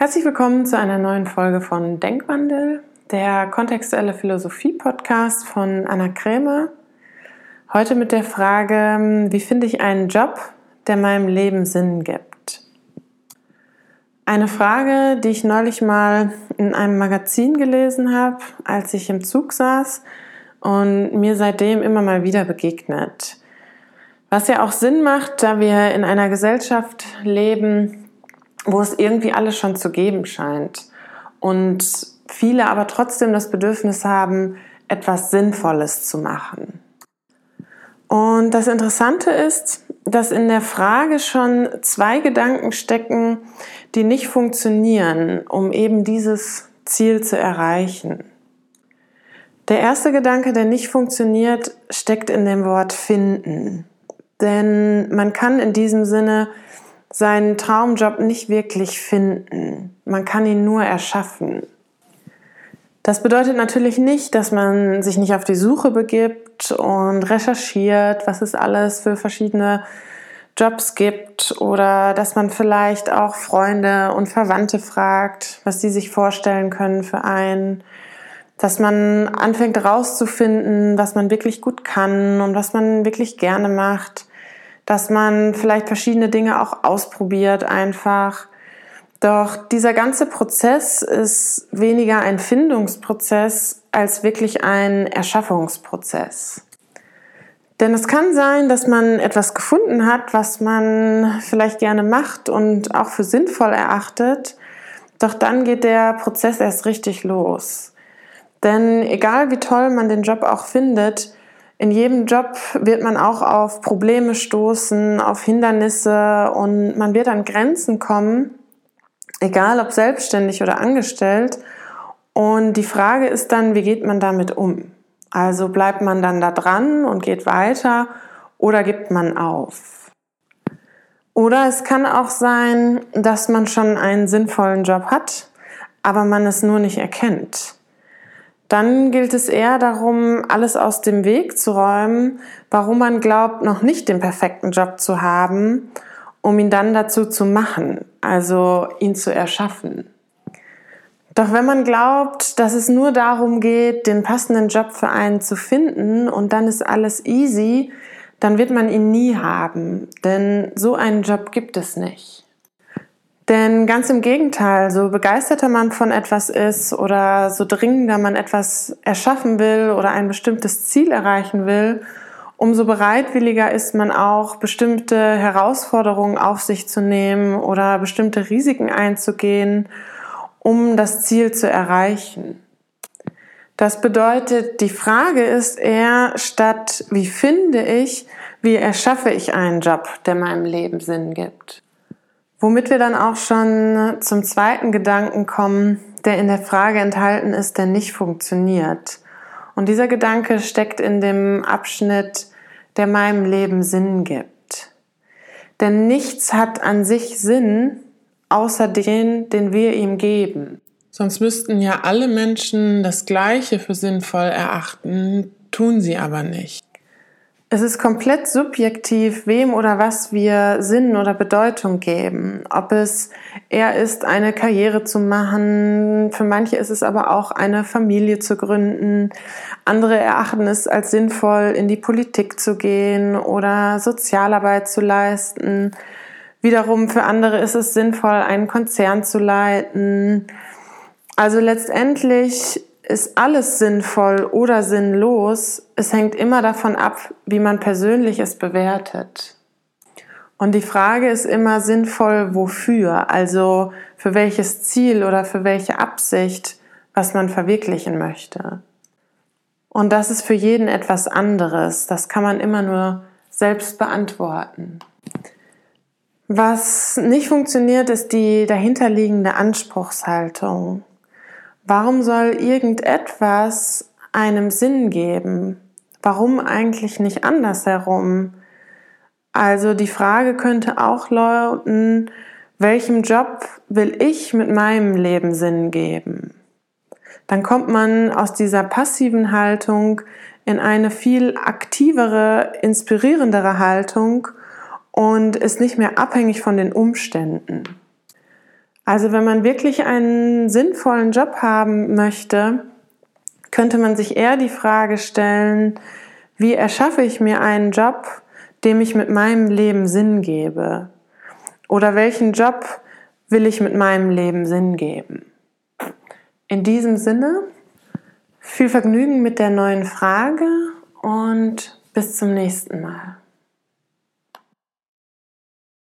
Herzlich willkommen zu einer neuen Folge von Denkwandel, der kontextuelle Philosophie-Podcast von Anna Krämer. Heute mit der Frage, wie finde ich einen Job, der meinem Leben Sinn gibt? Eine Frage, die ich neulich mal in einem Magazin gelesen habe, als ich im Zug saß und mir seitdem immer mal wieder begegnet. Was ja auch Sinn macht, da wir in einer Gesellschaft leben, wo es irgendwie alles schon zu geben scheint. Und viele aber trotzdem das Bedürfnis haben, etwas Sinnvolles zu machen. Und das Interessante ist, dass in der Frage schon zwei Gedanken stecken, die nicht funktionieren, um eben dieses Ziel zu erreichen. Der erste Gedanke, der nicht funktioniert, steckt in dem Wort finden. Denn man kann in diesem Sinne seinen Traumjob nicht wirklich finden. Man kann ihn nur erschaffen. Das bedeutet natürlich nicht, dass man sich nicht auf die Suche begibt und recherchiert, was es alles für verschiedene Jobs gibt oder dass man vielleicht auch Freunde und Verwandte fragt, was sie sich vorstellen können für einen, dass man anfängt herauszufinden, was man wirklich gut kann und was man wirklich gerne macht dass man vielleicht verschiedene Dinge auch ausprobiert einfach. Doch dieser ganze Prozess ist weniger ein Findungsprozess als wirklich ein Erschaffungsprozess. Denn es kann sein, dass man etwas gefunden hat, was man vielleicht gerne macht und auch für sinnvoll erachtet. Doch dann geht der Prozess erst richtig los. Denn egal wie toll man den Job auch findet, in jedem Job wird man auch auf Probleme stoßen, auf Hindernisse und man wird an Grenzen kommen, egal ob selbstständig oder angestellt. Und die Frage ist dann, wie geht man damit um? Also bleibt man dann da dran und geht weiter oder gibt man auf? Oder es kann auch sein, dass man schon einen sinnvollen Job hat, aber man es nur nicht erkennt. Dann gilt es eher darum, alles aus dem Weg zu räumen, warum man glaubt, noch nicht den perfekten Job zu haben, um ihn dann dazu zu machen, also ihn zu erschaffen. Doch wenn man glaubt, dass es nur darum geht, den passenden Job für einen zu finden und dann ist alles easy, dann wird man ihn nie haben, denn so einen Job gibt es nicht. Denn ganz im Gegenteil, so begeisterter man von etwas ist oder so dringender man etwas erschaffen will oder ein bestimmtes Ziel erreichen will, umso bereitwilliger ist man auch, bestimmte Herausforderungen auf sich zu nehmen oder bestimmte Risiken einzugehen, um das Ziel zu erreichen. Das bedeutet, die Frage ist eher statt, wie finde ich, wie erschaffe ich einen Job, der meinem Leben Sinn gibt. Womit wir dann auch schon zum zweiten Gedanken kommen, der in der Frage enthalten ist, der nicht funktioniert. Und dieser Gedanke steckt in dem Abschnitt, der meinem Leben Sinn gibt. Denn nichts hat an sich Sinn, außer den, den wir ihm geben. Sonst müssten ja alle Menschen das Gleiche für sinnvoll erachten, tun sie aber nicht. Es ist komplett subjektiv, wem oder was wir Sinn oder Bedeutung geben. Ob es eher ist, eine Karriere zu machen, für manche ist es aber auch eine Familie zu gründen. Andere erachten es als sinnvoll, in die Politik zu gehen oder Sozialarbeit zu leisten. Wiederum für andere ist es sinnvoll, einen Konzern zu leiten. Also letztendlich ist alles sinnvoll oder sinnlos? Es hängt immer davon ab, wie man persönlich es bewertet. Und die Frage ist immer sinnvoll wofür, also für welches Ziel oder für welche Absicht, was man verwirklichen möchte. Und das ist für jeden etwas anderes. Das kann man immer nur selbst beantworten. Was nicht funktioniert, ist die dahinterliegende Anspruchshaltung. Warum soll irgendetwas einem Sinn geben? Warum eigentlich nicht andersherum? Also die Frage könnte auch lauten, welchem Job will ich mit meinem Leben Sinn geben? Dann kommt man aus dieser passiven Haltung in eine viel aktivere, inspirierendere Haltung und ist nicht mehr abhängig von den Umständen. Also wenn man wirklich einen sinnvollen Job haben möchte, könnte man sich eher die Frage stellen, wie erschaffe ich mir einen Job, dem ich mit meinem Leben Sinn gebe? Oder welchen Job will ich mit meinem Leben Sinn geben? In diesem Sinne, viel Vergnügen mit der neuen Frage und bis zum nächsten Mal.